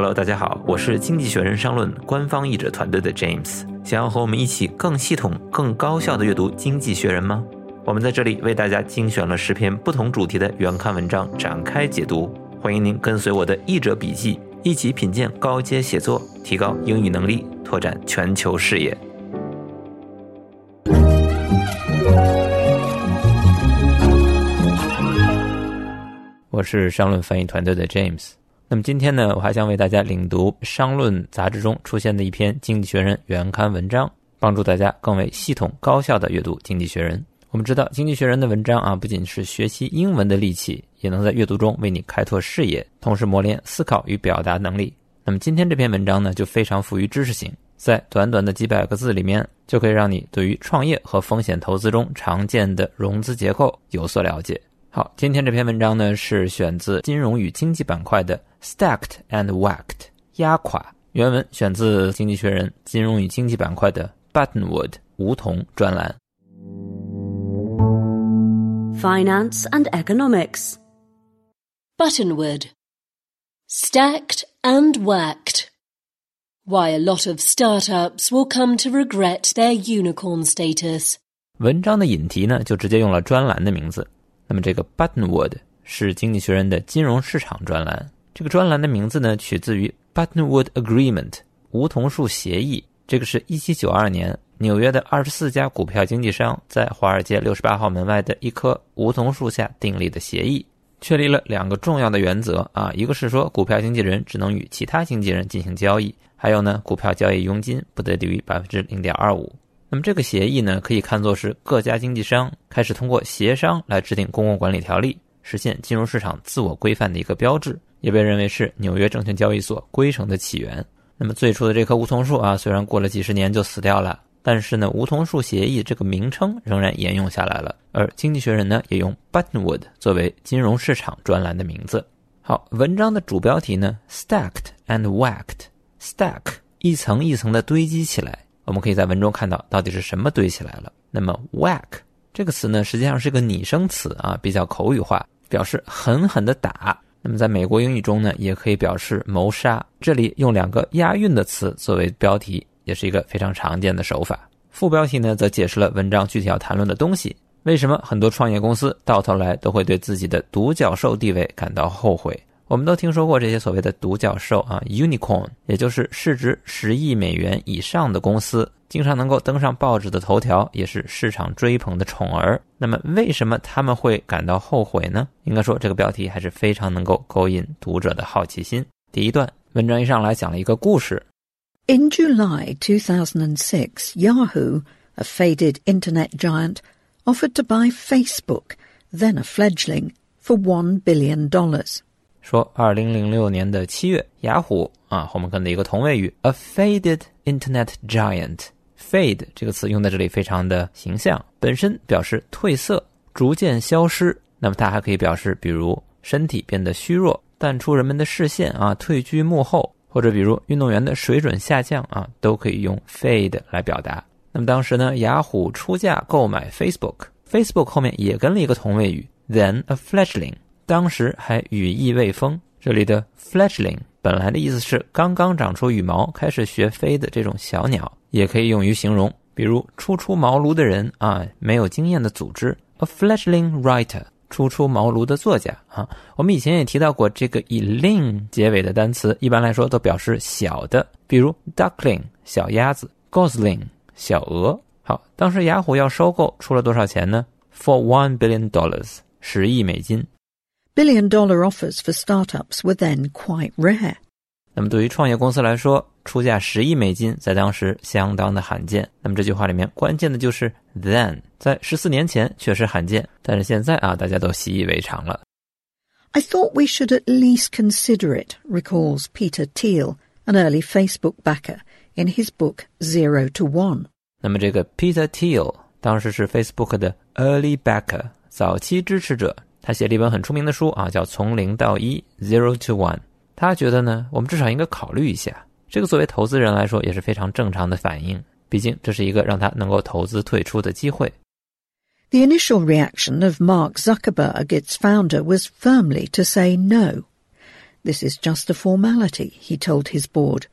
Hello，大家好，我是经济学人商论官方译者团队的 James。想要和我们一起更系统、更高效的阅读《经济学人》吗？我们在这里为大家精选了十篇不同主题的原刊文章，展开解读。欢迎您跟随我的译者笔记，一起品鉴高阶写作，提高英语能力，拓展全球视野。我是商论翻译团队的 James。那么今天呢，我还将为大家领读《商论》杂志中出现的一篇《经济学人》原刊文章，帮助大家更为系统、高效的阅读《经济学人》。我们知道，《经济学人》的文章啊，不仅是学习英文的利器，也能在阅读中为你开拓视野，同时磨练思考与表达能力。那么今天这篇文章呢，就非常富于知识性，在短短的几百个字里面，就可以让你对于创业和风险投资中常见的融资结构有所了解。好，今天这篇文章呢是选自金融与经济板块的 Stacked and Whacked 压垮原文，选自《经济学人》金融与经济板块的 Buttonwood 梧桐专栏。Finance and Economics Buttonwood Stacked and Whacked Why a lot of startups will come to regret their unicorn status。文章的引题呢，就直接用了专栏的名字。那么这个 Buttonwood 是《经济学人》的金融市场专栏。 这个专栏的名字呢，取自于 Buttonwood Agreement 梧桐树协议。这个是一七九二年纽约的二十四家股票经纪商在华尔街六十八号门外的一棵梧桐树下订立的协议，确立了两个重要的原则啊，一个是说股票经纪人只能与其他经纪人进行交易，还有呢，股票交易佣金不得低于百分之零点二五。那么这个协议呢，可以看作是各家经纪商开始通过协商来制定公共管理条例，实现金融市场自我规范的一个标志，也被认为是纽约证券交易所规程的起源。那么最初的这棵梧桐树啊，虽然过了几十年就死掉了，但是呢，梧桐树协议这个名称仍然沿用下来了。而经济学人呢，也用 Buttonwood 作为金融市场专栏的名字。好，文章的主标题呢，Stacked and Whacked，Stack 一层一层的堆积起来。我们可以在文中看到到底是什么堆起来了。那么，whack 这个词呢，实际上是个拟声词啊，比较口语化，表示狠狠的打。那么，在美国英语中呢，也可以表示谋杀。这里用两个押韵的词作为标题，也是一个非常常见的手法。副标题呢，则解释了文章具体要谈论的东西。为什么很多创业公司到头来都会对自己的独角兽地位感到后悔？我们都听说过这些所谓的独角兽啊，unicorn，也就是市值十亿美元以上的公司，经常能够登上报纸的头条，也是市场追捧的宠儿。那么，为什么他们会感到后悔呢？应该说，这个标题还是非常能够勾引读者的好奇心。第一段文章一上来讲了一个故事。In July 2006, Yahoo, a faded internet giant, offered to buy Facebook, then a fledgling, for one billion dollars. 说，二零零六年的七月，雅虎啊后面跟的一个同位语，a faded internet giant，fade 这个词用在这里非常的形象，本身表示褪色、逐渐消失。那么它还可以表示，比如身体变得虚弱、淡出人们的视线啊，退居幕后，或者比如运动员的水准下降啊，都可以用 fade 来表达。那么当时呢，雅虎出价购买 Facebook，Facebook 后面也跟了一个同位语，then a fledgling。当时还羽翼未丰，这里的 fledgling 本来的意思是刚刚长出羽毛、开始学飞的这种小鸟，也可以用于形容，比如初出茅庐的人啊，没有经验的组织，a fledgling writer，初出茅庐的作家啊。我们以前也提到过，这个以 ling 结尾的单词，一般来说都表示小的，比如 duckling 小鸭子，gosling 小鹅。好，当时雅虎要收购，出了多少钱呢？For one billion dollars，十亿美金。Billion dollar offers for startups were then quite rare. 那么对于创业公司来说，出价十亿美金在当时相当的罕见。那么这句话里面关键的就是 then，在十四年前确实罕见，但是现在啊，大家都习以为常了。I thought we should at least consider it, recalls Peter Thiel, an early Facebook backer, in his book Zero to One. 那么这个 Peter Thiel 当时是 Facebook 的 early backer，早期支持者。 他写了一本很出名的书啊，叫《从零到一》（Zero to One）。他觉得呢，我们至少应该考虑一下。这个作为投资人来说也是非常正常的反应，毕竟这是一个让他能够投资退出的机会。The initial reaction of Mark Zuckerberg, its founder, was firmly to say no. This is just a formality, he told his board.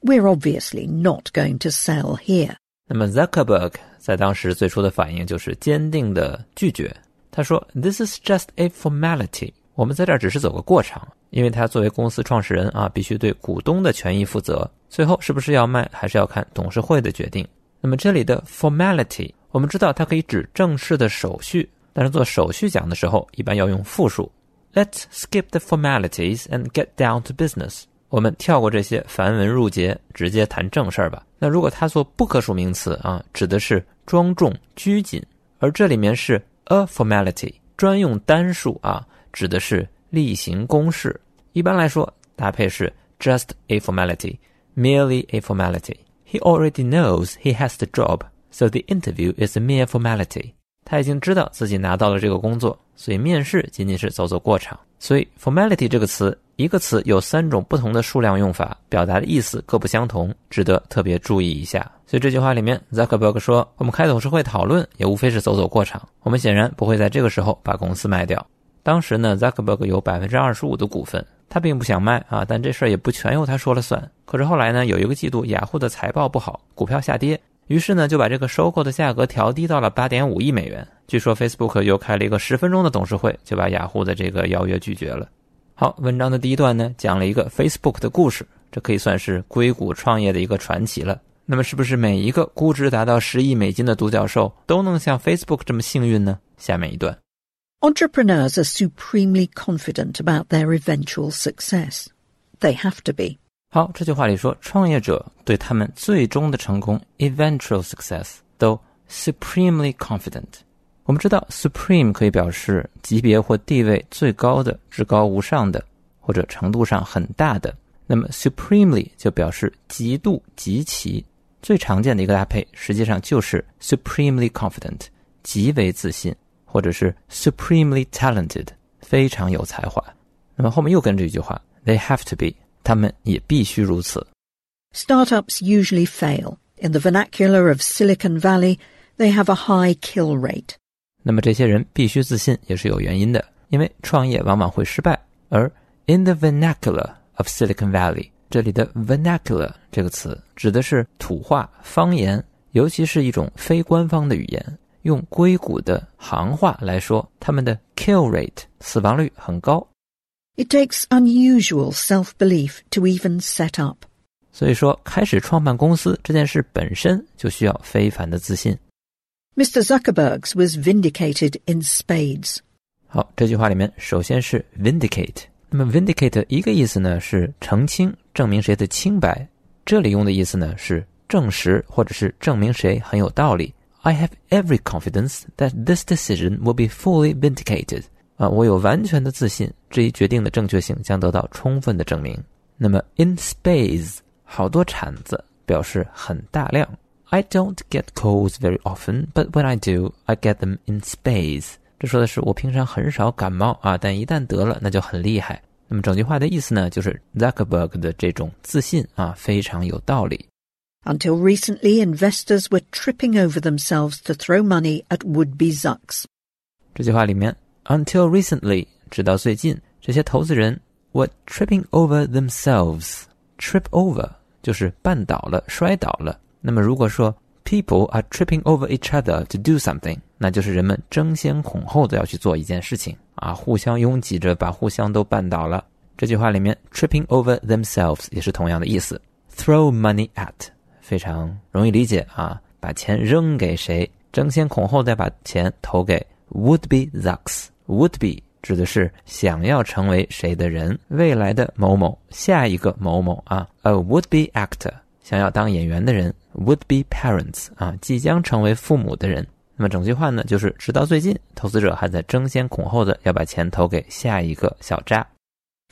We're obviously not going to sell here. 那么 Zuckerberg 在当时最初的反应就是坚定的拒绝。 他说：“This is just a formality。我们在这儿只是走个过场，因为他作为公司创始人啊，必须对股东的权益负责。最后是不是要卖，还是要看董事会的决定。那么这里的 formality，我们知道它可以指正式的手续，但是做手续讲的时候，一般要用复数。Let's skip the formalities and get down to business。我们跳过这些繁文缛节，直接谈正事儿吧。那如果它做不可数名词啊，指的是庄重拘谨，而这里面是 a formality 专用单数啊，指的是例行公事。一般来说，搭配是 just a formality，merely a formality。He already knows he has the job, so the interview is a mere formality. 他已经知道自己拿到了这个工作，所以面试仅仅是走走过场。所以 formality 这个词，一个词有三种不同的数量用法，表达的意思各不相同，值得特别注意一下。所以这句话里面，Zuckerberg 说：“我们开董事会讨论，也无非是走走过场。我们显然不会在这个时候把公司卖掉。”当时呢，Zuckerberg 有百分之二十五的股份，他并不想卖啊，但这事儿也不全由他说了算。可是后来呢，有一个季度雅虎的财报不好，股票下跌，于是呢就把这个收购的价格调低到了八点五亿美元。据说 Facebook 又开了一个十分钟的董事会，就把雅虎的这个邀约拒绝了。好，文章的第一段呢，讲了一个 Facebook 的故事，这可以算是硅谷创业的一个传奇了。那么，是不是每一个估值达到十亿美金的独角兽都能像 Facebook 这么幸运呢？下面一段，Entrepreneurs are supremely confident about their eventual success. They have to be. 好，这句话里说，创业者对他们最终的成功 （eventual success） 都 supremely confident。我们知道，supreme 可以表示级别或地位最高的、至高无上的，或者程度上很大的。那么，supremely 就表示极度、极其。最常见的一个搭配，实际上就是 supremely confident，极为自信，或者是 supremely talented，非常有才华。那么后面又跟着一句话：they have to be，他们也必须如此。Startups usually fail. In the vernacular of Silicon Valley, they have a high kill rate. 那么这些人必须自信也是有原因的，因为创业往往会失败。而 in the vernacular of Silicon Valley， 这里的 vernacular 这个词指的是土话、方言，尤其是一种非官方的语言。用硅谷的行话来说，他们的 kill rate 死亡率很高。It takes unusual self-belief to even set up。所以说，开始创办公司这件事本身就需要非凡的自信。Mr. Zuckerberg's was vindicated in spades. 好，这句话里面首先是 vindicate。那么 vindicate 一个意思呢是澄清、证明谁的清白，这里用的意思呢是证实或者是证明谁很有道理。I have every confidence that this decision will be fully vindicated. 啊，我有完全的自信，这一决定的正确性将得到充分的证明。那么 in space 好多铲子表示很大量。I don't get colds very often, but when I do, I get them in space 这说的是我平常很少感冒啊，但一旦得了，那就很厉害。那么整句话的意思呢，就是 Zuckerberg 的这种自信啊，非常有道理。Until recently, investors were tripping over themselves to throw money at would-be Zucks. 这句话里面，until recently，直到最近，这些投资人 were tripping over themselves. Trip over 就是绊倒了、摔倒了。那么如果说 people are tripping over each other to do something，那就是人们争先恐后的要去做一件事情 啊，互相拥挤着把互相都绊倒了。这句话里面 tripping over themselves 也是同样的意思。Throw money at 非常容易理解啊，把钱扔给谁，争先恐后再把钱投给 would be zucks。would be 指的是想要成为谁的人，未来的某某，下一个某某啊，a would be actor。想要当演员的人，would be parents 啊，即将成为父母的人。那么整句话呢，就是直到最近，投资者还在争先恐后的要把钱投给下一个小渣。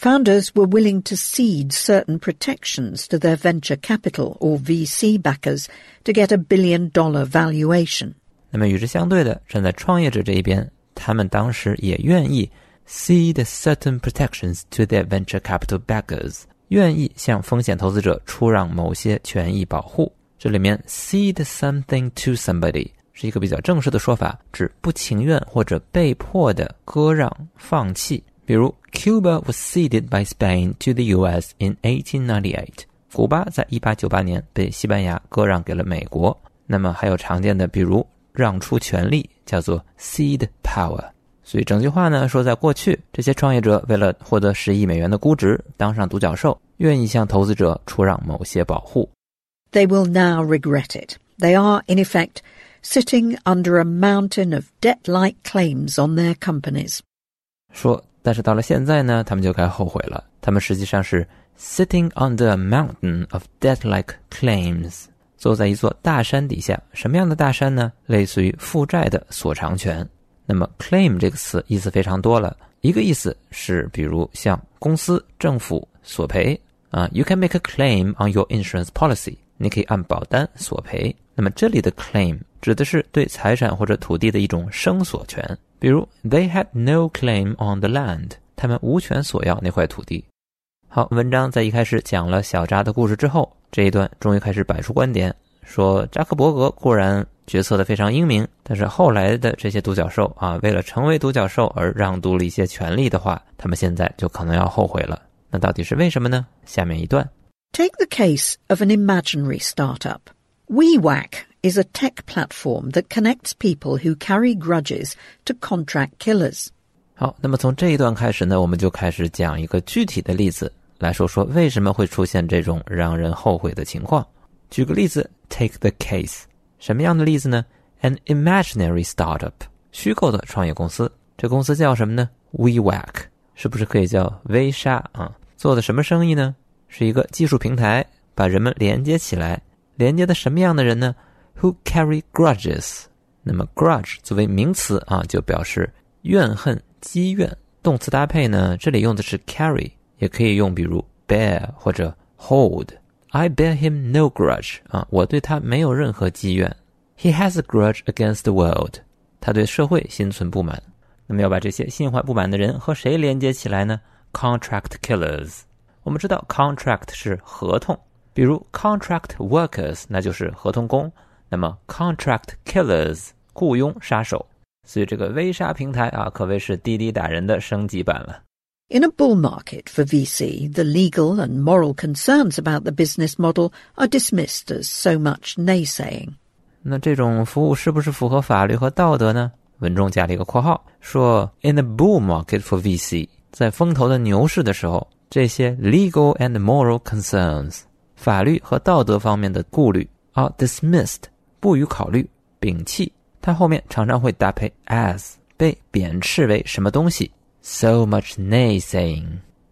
Founders were willing to cede certain protections to their venture capital or VC backers to get a billion dollar valuation. 那么与之相对的，站在创业者这一边，他们当时也愿意 cede certain protections to their venture capital backers 愿意向风险投资者出让某些权益保护。这里面 cede something to somebody 是一个比较正式的说法，指不情愿或者被迫的割让、放弃。比如，Cuba was ceded by Spain to the U.S. in 1898。古巴在一八九八年被西班牙割让给了美国。那么还有常见的，比如让出权力，叫做 cede power。所以整句话呢说，在过去，这些创业者为了获得十亿美元的估值，当上独角兽，愿意向投资者出让某些保护。They will now regret it. They are, in effect, sitting under a mountain of debt-like claims on their companies. 说，但是到了现在呢，他们就该后悔了。他们实际上是 sitting under a mountain of debt-like claims，坐在一座大山底下。什么样的大山呢？类似于负债的所偿权。那么 claim 这个词意思非常多了，一个意思是比如向公司、政府索赔啊，you can make a claim on your insurance policy，你可以按保单索赔。那么这里的 claim 指的是对财产或者土地的一种声索权，比如 they had no claim on the land，他们无权索要那块土地。好，文章在一开始讲了小扎的故事之后，这一段终于开始摆出观点，说扎克伯格固然。决策的非常英明，但是后来的这些独角兽啊，为了成为独角兽而让渡了一些权利的话，他们现在就可能要后悔了。那到底是为什么呢？下面一段。Take the case of an imaginary startup. WeWhack is a tech platform that connects people who carry grudges to contract killers. 好，那么从这一段开始呢，我们就开始讲一个具体的例子，来说说为什么会出现这种让人后悔的情况。举个例子，Take the case。什么样的例子呢？An imaginary startup，虚构的创业公司。这公司叫什么呢？WeWack，是不是可以叫微沙啊？做的什么生意呢？是一个技术平台，把人们连接起来。连接的什么样的人呢？Who carry grudges？那么 grudge 作为名词啊，就表示怨恨、积怨。动词搭配呢，这里用的是 carry，也可以用比如 bear 或者 hold。I bear him no grudge 啊，我对他没有任何积怨。He has a grudge against the world，他对社会心存不满。那么要把这些心怀不满的人和谁连接起来呢？Contract killers。我们知道 contract 是合同，比如 contract workers 那就是合同工。那么 contract killers 雇佣杀手。所以这个微杀平台啊，可谓是滴滴打人的升级版了。In a bull market for VC, the legal and moral concerns about the business model are dismissed as so much naysaying. 那这种服务是不是符合法律和道德呢？文中加了一个括号，说 In a bull market for VC，在风头的牛市的时候，这些 legal and moral concerns， 法律和道德方面的顾虑啊 dismissed，不予考虑，摒弃。它后面常常会搭配 as，被贬斥为什么东西。So much naysaying，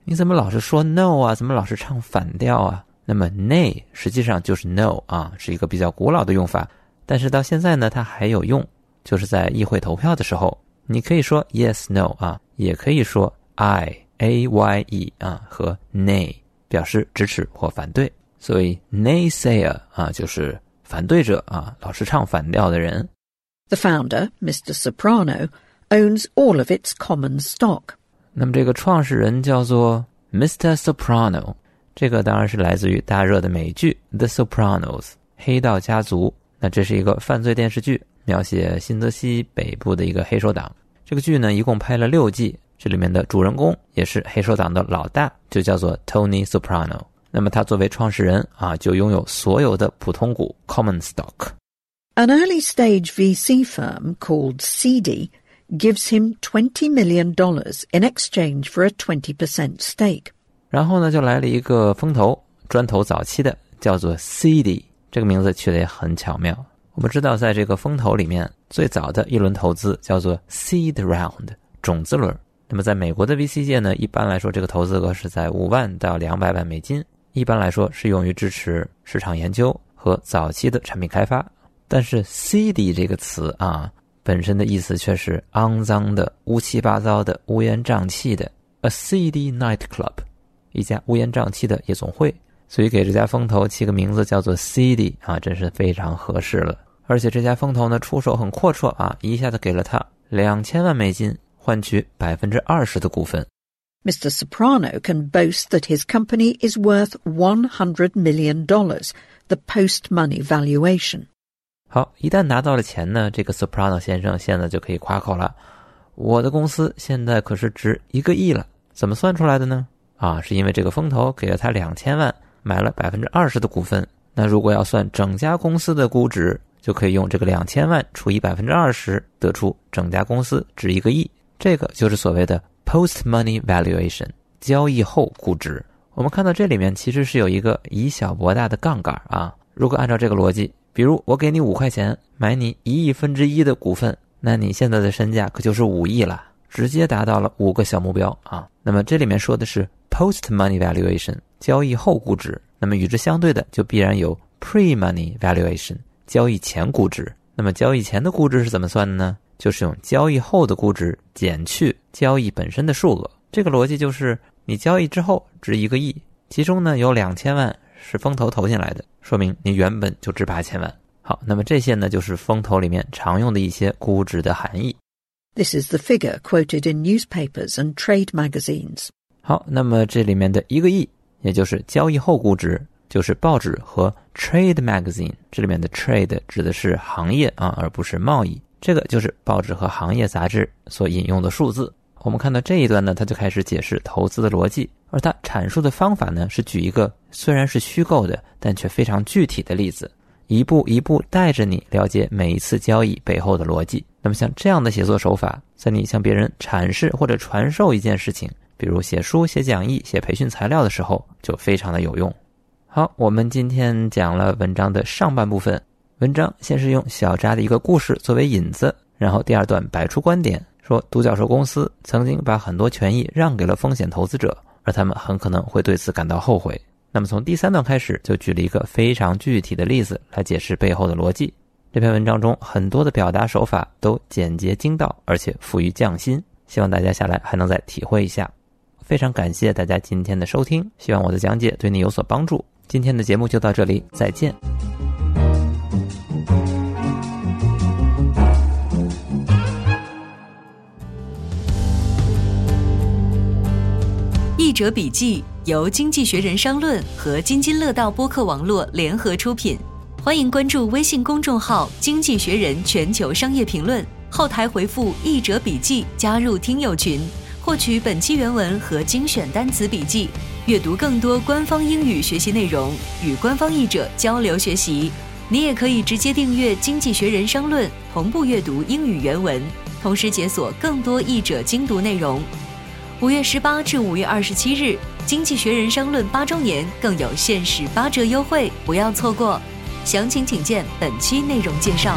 你怎么老是说 no 啊？怎么老是唱反调啊？那么 nay 实际上就是 no 啊，是一个比较古老的用法。但是到现在呢，它还有用，就是在议会投票的时候，你可以说 yes no 啊，也可以说 I a y e 啊和 nay 表示支持或反对。所以 naysayer 啊就是反对者啊，老是唱反调的人。The founder, Mr. Soprano. owns all of its common stock. 那么这个创始人叫做 Mr. Soprano，这个当然是来自于大热的美剧《The Sopranos》黑道家族。那这是一个犯罪电视剧，描写新泽西北部的一个黑手党。这个剧呢一共拍了六季，这里面的主人公也是黑手党的老大，就叫做 Tony Soprano。那么他作为创始人啊，就拥有所有的普通股 （common stock）。An early stage VC firm called CD gives him twenty million dollars in exchange for a twenty percent stake。然后呢，就来了一个风投，专投早期的，叫做 CD，这个名字取得也很巧妙。我们知道，在这个风投里面，最早的一轮投资叫做 Seed Round，种子轮。那么在美国的 VC 界呢，一般来说，这个投资额是在五万到两百万美金，一般来说是用于支持市场研究和早期的产品开发。但是 CD 这个词啊。本身的意思却是肮脏的、乌七八糟的、乌烟瘴气的。A seedy nightclub，一家乌烟瘴气的夜总会。所以给这家风投起个名字叫做 Seedy 啊，真是非常合适了。而且这家风投呢出手很阔绰啊，一下子给了他两千万美金，换取百分之二十的股份。Mr. Soprano can boast that his company is worth one hundred million dollars, the post-money valuation. 好，一旦拿到了钱呢，这个 Soprano 先生现在就可以夸口了。我的公司现在可是值一个亿了，怎么算出来的呢？啊，是因为这个风投给了他两千万，买了百分之二十的股份。那如果要算整家公司的估值，就可以用这个两千万除以百分之二十，得出整家公司值一个亿。这个就是所谓的 post money valuation，交易后估值。我们看到这里面其实是有一个以小博大的杠杆啊。如果按照这个逻辑，比如我给你五块钱买你一亿分之一的股份，那你现在的身价可就是五亿了，直接达到了五个小目标啊。那么这里面说的是 post money valuation，交易后估值。那么与之相对的，就必然有 pre-money valuation，交易前估值。那么交易前的估值是怎么算的呢？就是用交易后的估值减去交易本身的数额。这个逻辑就是，你交易之后值一个亿，其中呢有两千万是风投投进来的，说明你原本就值八千万。好，那么这些呢就是风投里面常用的一些估值的含义。This is the figure quoted in newspapers and trade magazines. 好，那么这里面的一个亿。也就是交易后估值，就是报纸和 trade magazine 这里面的 trade 指的是行业啊，而不是贸易。这个就是报纸和行业杂志所引用的数字。我们看到这一段呢，他就开始解释投资的逻辑，而他阐述的方法呢，是举一个虽然是虚构的，但却非常具体的例子，一步一步带着你了解每一次交易背后的逻辑。那么像这样的写作手法，在你向别人阐释或者传授一件事情。比如写书、写讲义、写培训材料的时候，就非常的有用。好，我们今天讲了文章的上半部分。文章先是用小扎的一个故事作为引子，然后第二段摆出观点，说独角兽公司曾经把很多权益让给了风险投资者，而他们很可能会对此感到后悔。那么从第三段开始，就举了一个非常具体的例子来解释背后的逻辑。这篇文章中很多的表达手法都简洁精到，而且富于匠心，希望大家下来还能再体会一下。非常感谢大家今天的收听，希望我的讲解对你有所帮助。今天的节目就到这里，再见。译者笔记由经济学人商论和津津乐道播客网络联合出品，欢迎关注微信公众号“经济学人全球商业评论”，后台回复“译者笔记”加入听友群。获取本期原文和精选单词笔记，阅读更多官方英语学习内容，与官方译者交流学习。你也可以直接订阅《经济学人商论》，同步阅读英语原文，同时解锁更多译者精读内容。五月十八至五月二十七日，《经济学人商论》八周年更有限时八折优惠，不要错过。详情请见本期内容介绍。